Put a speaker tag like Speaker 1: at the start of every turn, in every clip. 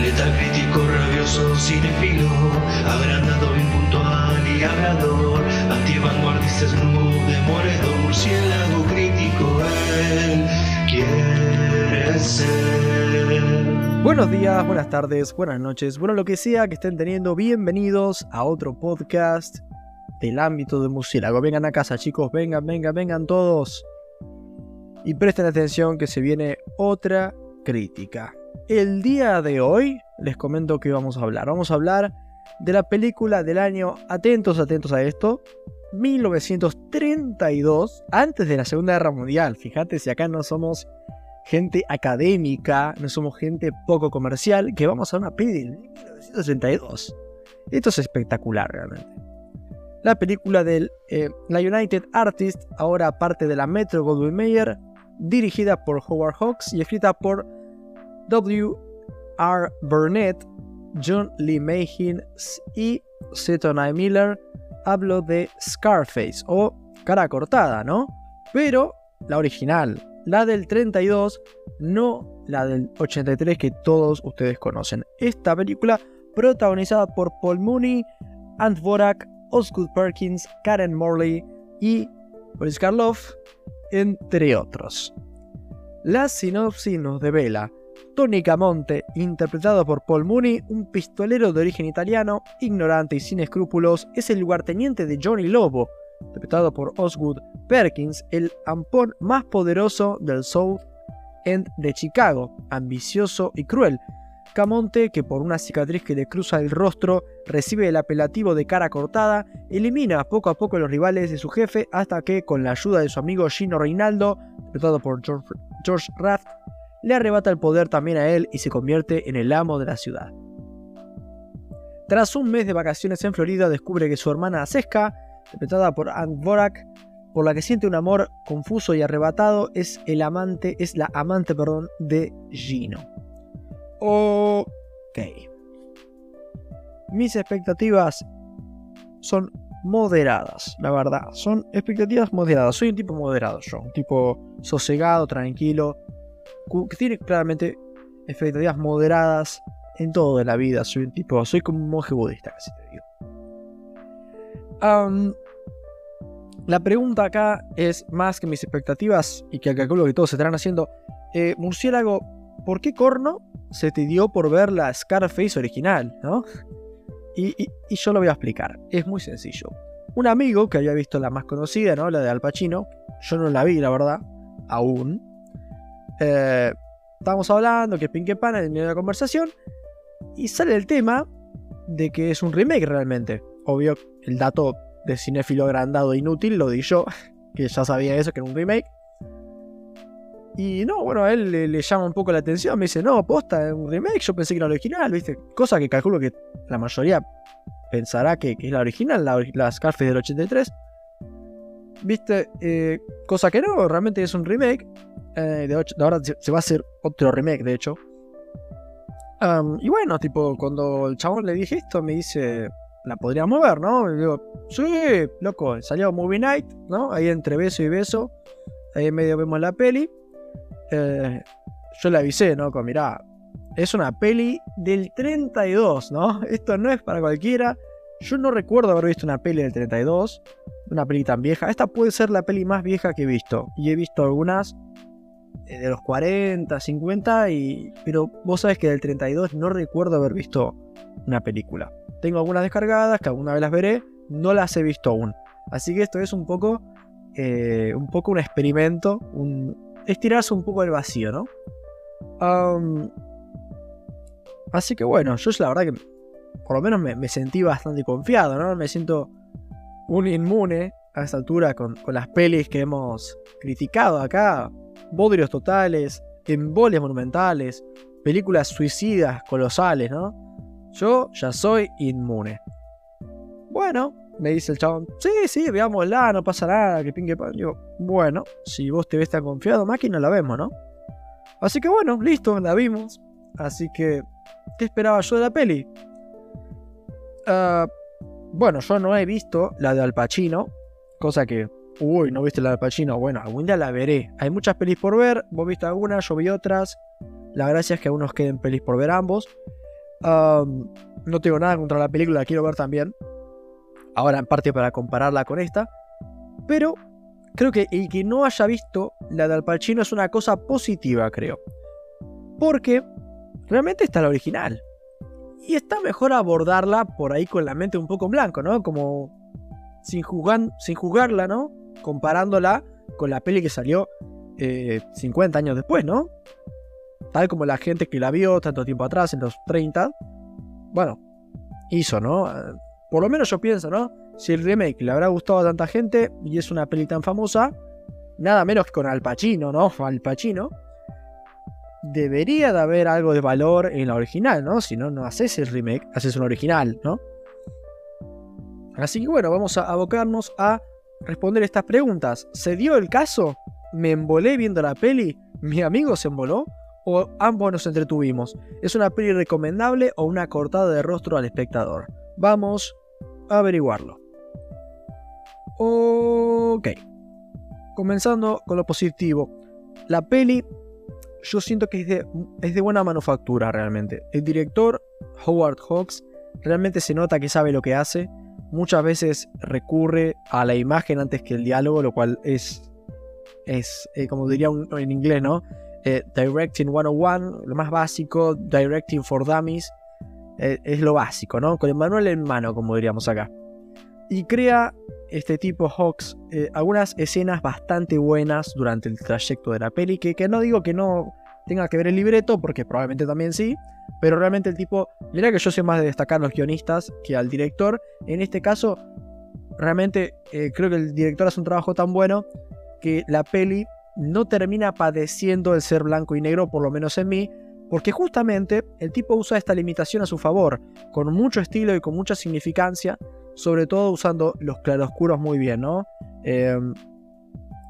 Speaker 1: Letal crítico, rabioso, cinefilo, agrandado, impuntual y hablador, antivanguardista, murciélago crítico, él quiere ser.
Speaker 2: Buenos días, buenas tardes, buenas noches, bueno lo que sea que estén teniendo, bienvenidos a otro podcast del ámbito de murciélago. Vengan a casa chicos, vengan, vengan, vengan todos. Y presten atención que se viene otra crítica. El día de hoy les comento que vamos a hablar. Vamos a hablar de la película del año, atentos, atentos a esto, 1932, antes de la Segunda Guerra Mundial. Fíjate si acá no somos gente académica, no somos gente poco comercial, que vamos a una peli de 1932. Esto es espectacular realmente. La película de eh, la United Artists, ahora parte de la Metro Goldwyn Mayer, dirigida por Howard Hawks y escrita por W. R. Burnett, John Lee Mayhin y Seton I. Miller, hablo de Scarface o cara cortada, ¿no? Pero la original, la del 32, no la del 83 que todos ustedes conocen. Esta película protagonizada por Paul Mooney, Ant Vorak, Osgood Perkins, Karen Morley y Boris Karloff, entre otros. La sinopsis nos devela Tony Camonte, interpretado por Paul Mooney, un pistolero de origen italiano, ignorante y sin escrúpulos, es el lugarteniente de Johnny Lobo, interpretado por Osgood Perkins, el ampón más poderoso del South End de Chicago, ambicioso y cruel. Camonte, que por una cicatriz que le cruza el rostro recibe el apelativo de cara cortada, elimina poco a poco a los rivales de su jefe hasta que, con la ayuda de su amigo Gino Reinaldo, interpretado por George, George Raft, le arrebata el poder también a él y se convierte en el amo de la ciudad. Tras un mes de vacaciones en Florida, descubre que su hermana Seska, interpretada por Ant Vorak, por la que siente un amor confuso y arrebatado, es el amante, es la amante, perdón, de Gino. Ok. Mis expectativas son moderadas, la verdad. Son expectativas moderadas. Soy un tipo moderado yo, un tipo sosegado, tranquilo, que tiene claramente expectativas moderadas en todo de la vida. Soy un tipo, soy como un monje budista, casi te digo. la pregunta acá es más que mis expectativas y que calculo que todos se estarán haciendo. Eh, murciélago, ¿por qué corno se te dio por ver la Scarface original? ¿no? Y, y, yo lo voy a explicar. Es muy sencillo. Un amigo que había visto la más conocida, ¿no? La de Al Pacino. Yo no la vi, la verdad. Aún. Eh, estábamos hablando, que pin que pan en medio de la conversación, y sale el tema de que es un remake realmente. Obvio, el dato de cinéfilo agrandado inútil lo di yo, que ya sabía eso, que era un remake. Y no, bueno, a él le, llama un poco la atención, me dice, no, posta, es un remake, yo pensé que era original, ¿viste? Cosa que calculo que la mayoría pensará que, es la original, la, la Scarface del 83. ¿Viste? Eh, cosa que no, realmente es un remake. Eh, de, ahora se va a hacer otro remake, de hecho. y bueno, tipo, cuando el chabón le dije esto, me dice, la podría mover, ¿no? Y digo, sí, loco, salió Movie Night, ¿no? Ahí entre beso y beso. Ahí en medio vemos la peli. Eh, yo le avisé, ¿no? Con, mirá, es una peli del 32, ¿no? Esto no es para cualquiera. Yo no recuerdo haber visto una peli del 32, una peli tan vieja. Esta puede ser la peli más vieja que he visto. Y he visto algunas eh, de los 40, 50, y... pero vos sabés que del 32 no recuerdo haber visto una película. Tengo algunas descargadas que alguna vez las veré, no las he visto aún. Así que esto es un poco, eh, un poco un experimento, estirarse un poco el vacío, ¿no? así que bueno, yo la verdad que por lo menos me, sentí bastante confiado, ¿no? Me siento un inmune a esta altura con, con las pelis que hemos criticado acá bodrios totales, embolias monumentales, películas suicidas colosales, ¿no? Yo ya soy inmune. Bueno, me dice el chabón, sí, sí, veámosla, no pasa nada, que pingue pan. Digo, bueno, si vos te ves tan confiado, máquina, la vemos, ¿no? Así que bueno, listo, la vimos. Así que, ¿qué esperaba yo de la peli? Ah, bueno, yo no he visto la de Al Pacino, cosa que Uy, ¿no viste la de Pacino? Bueno, algún día la veré. Hay muchas pelis por ver. Vos viste algunas, yo vi otras. La gracia es que aún nos queden pelis por ver ambos. no tengo nada contra la película, la quiero ver también. Ahora en parte para compararla con esta. Pero creo que el que no haya visto la de Al Pacino es una cosa positiva, creo. Porque realmente está la original. Y está mejor abordarla por ahí con la mente un poco en blanco, ¿no? Como sin, sin juzgarla, ¿no? Comparándola con la peli que salió 50 eh, años después, ¿no? Tal como la gente que la vio tanto tiempo atrás, en los 30, bueno, hizo, ¿no? Por lo menos yo pienso, ¿no? Si el remake le habrá gustado a tanta gente y es una peli tan famosa, nada menos que con Al Pacino, ¿no? Al Pacino. Debería de haber algo de valor en la original, ¿no? Si no, no haces el remake, haces un original, ¿no? Así que bueno, vamos a abocarnos a responder estas preguntas. ¿Se dio el caso? ¿Me embolé viendo la peli? ¿Mi amigo se emboló? ¿O ambos nos entretuvimos? ¿Es una peli recomendable o una cortada de rostro al espectador? Vamos a averiguarlo. Ok. Comenzando con lo positivo. La peli yo siento que es de, es de buena manufactura realmente. El director, Howard Hawks, realmente se nota que sabe lo que hace. Muchas veces recurre a la imagen antes que el diálogo, lo cual es, es eh, como diría en inglés, ¿no? Eh, directing 101, lo más básico, Directing for Dummies, eh, es lo básico, ¿no? Con el manual en mano, como diríamos acá. Y crea este tipo Hawks eh, algunas escenas bastante buenas durante el trayecto de la peli, que, que, no digo que no tenga que ver el libreto, porque probablemente también sí, pero realmente el tipo, mira que yo soy más de destacar a los guionistas que al director, en este caso, realmente eh, creo que el director hace un trabajo tan bueno que la peli no termina padeciendo el ser blanco y negro, por lo menos en mí, porque justamente el tipo usa esta limitación a su favor, con mucho estilo y con mucha significancia, sobre todo usando los claroscuros muy bien, ¿no? Em,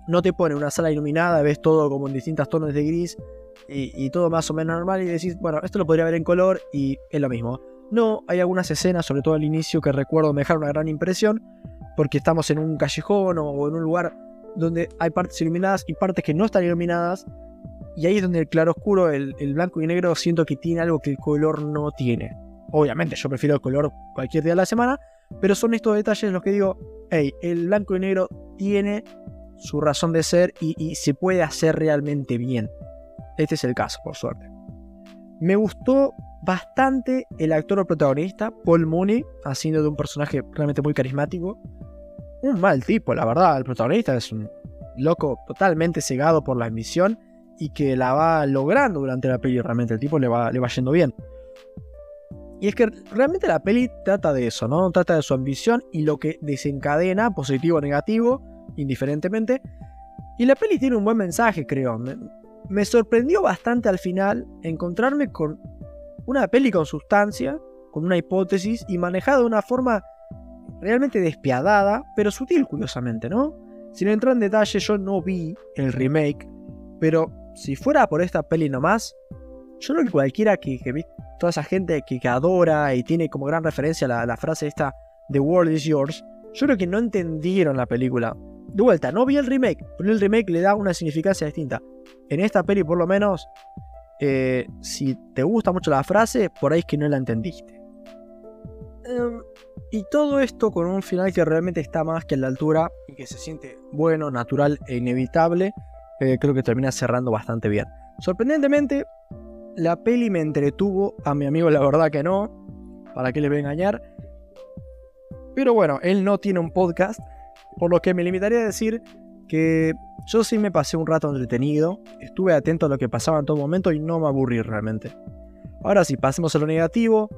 Speaker 2: no te pone una sala iluminada, ves todo como en distintas tonos de gris y, todo más o menos normal y decís, bueno, esto lo podría ver en color y es lo mismo. No, hay algunas escenas, sobre todo al inicio, que recuerdo me dejaron una gran impresión, porque estamos en un callejón o en un lugar donde hay partes iluminadas y partes que no están iluminadas, y ahí es donde el claroscuro, el, el blanco y negro, siento que tiene algo que el color no tiene. Obviamente, yo prefiero el color cualquier día de la semana, pero son estos detalles los que digo, hey, el blanco y negro tiene su razón de ser y, se puede hacer realmente bien. Este es el caso, por suerte. Me gustó bastante el actor protagonista, Paul Mooney, haciendo de un personaje realmente muy carismático. Un mal tipo, la verdad. El protagonista es un loco totalmente cegado por la ambición y que la va logrando durante la peli. Realmente el tipo le va, le va yendo bien. Y es que realmente la peli trata de eso, ¿no? Trata de su ambición y lo que desencadena, positivo o negativo, indiferentemente. Y la peli tiene un buen mensaje, creo. Me, sorprendió bastante al final encontrarme con una peli con sustancia, con una hipótesis y manejada de una forma realmente despiadada, pero sutil, curiosamente, ¿no? Sin entrar en detalle, yo no vi el remake, pero si fuera por esta peli nomás, yo creo que cualquiera que, que toda esa gente que, adora y tiene como gran referencia la, frase esta, The world is yours, yo creo que no entendieron la película. De vuelta, no vi el remake, pero el remake le da una significancia distinta. En esta peli, por lo menos, eh, si te gusta mucho la frase, por ahí es que no la entendiste. Em, y todo esto con un final que realmente está más que a la altura y que se siente bueno, natural e inevitable, eh, creo que termina cerrando bastante bien. Sorprendentemente, la peli me entretuvo, a mi amigo la verdad que no, para qué le voy a engañar. Pero bueno, él no tiene un podcast, por lo que me limitaría a decir que yo sí me pasé un rato entretenido, estuve atento a lo que pasaba en todo momento y no me aburrí realmente. Ahora sí, pasemos a lo negativo.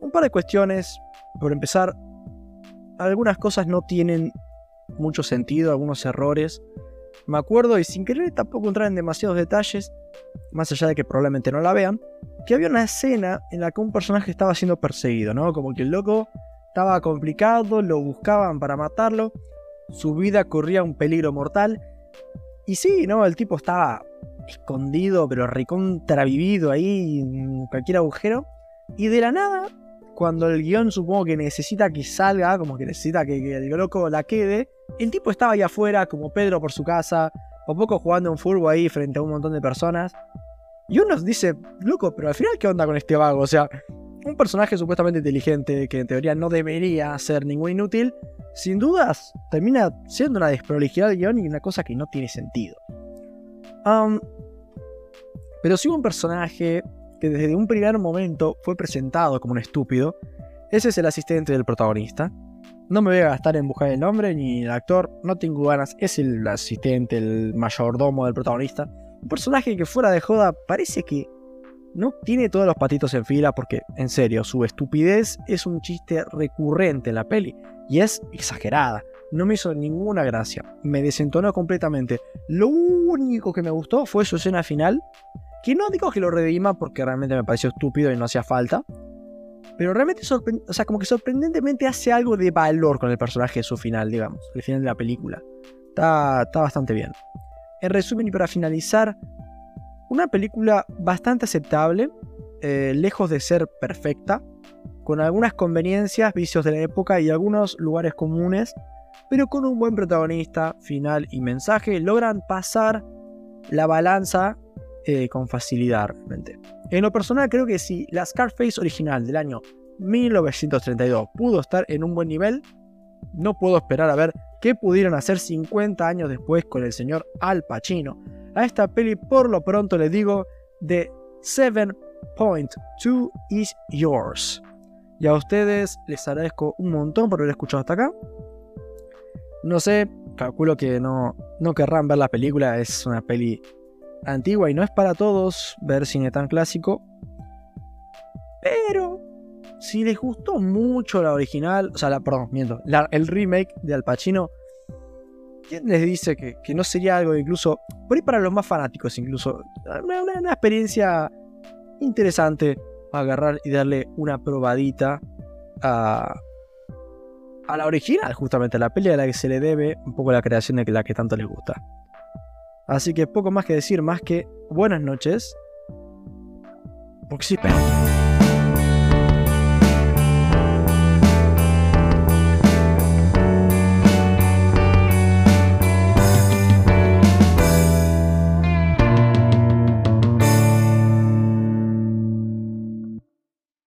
Speaker 2: Un par de cuestiones. Por empezar, algunas cosas no tienen mucho sentido, algunos errores. Me acuerdo, y sin querer tampoco entrar en demasiados detalles, más allá de que probablemente no la vean, que había una escena en la que un personaje estaba siendo perseguido, ¿no? Como que el loco estaba complicado, lo buscaban para matarlo, su vida corría un peligro mortal. Y sí, ¿no? El tipo estaba escondido, pero recontravivido ahí en cualquier agujero. Y de la nada, cuando el guion supongo que necesita que salga, como que necesita que, que el loco la quede, el tipo estaba ahí afuera, como Pedro por su casa, o poco jugando un fútbol ahí frente a un montón de personas. Y uno dice, loco, pero al final, ¿qué onda con este vago? O sea, un personaje supuestamente inteligente que en teoría no debería ser ningún inútil, sin dudas termina siendo una desprolijidad de guion y una cosa que no tiene sentido. pero si un personaje que desde un primer momento fue presentado como un estúpido, ese es el asistente del protagonista. No me voy a gastar en buscar el nombre ni el actor, no tengo ganas, es el asistente, el mayordomo del protagonista. Un personaje que fuera de joda parece que no tiene todos los patitos en fila porque, en serio, su estupidez es un chiste recurrente en la peli y es exagerada. No me hizo ninguna gracia, me desentonó completamente. Lo único que me gustó fue su escena final, que no digo que lo redima porque realmente me pareció estúpido y no hacía falta, pero realmente o sea, como que sorprendentemente hace algo de valor con el personaje de su final, digamos, el final de la película. Está, está bastante bien. En resumen y para finalizar, una película bastante aceptable, eh, lejos de ser perfecta, con algunas conveniencias, vicios de la época y algunos lugares comunes, pero con un buen protagonista, final y mensaje, logran pasar la balanza eh, con facilidad realmente. En lo personal creo que si la Scarface original del año 1932 pudo estar en un buen nivel, no puedo esperar a ver qué pudieron hacer 50 años después con el señor Al Pacino, a esta peli por lo pronto le digo de 7.2 is yours. Y a ustedes les agradezco un montón por haber escuchado hasta acá. No sé, calculo que no, no querrán ver la película, es una peli antigua y no es para todos ver cine tan clásico. Pero si les gustó mucho la original, o sea, la, perdón, miento, el remake de Al Pacino, ¿Quién les dice que, no sería algo incluso, por ahí para los más fanáticos incluso, una, experiencia interesante agarrar y darle una probadita a, a la original, justamente a la peli a la que se le debe un poco la creación de la que tanto les gusta. Así que poco más que decir, más que buenas noches. Sí,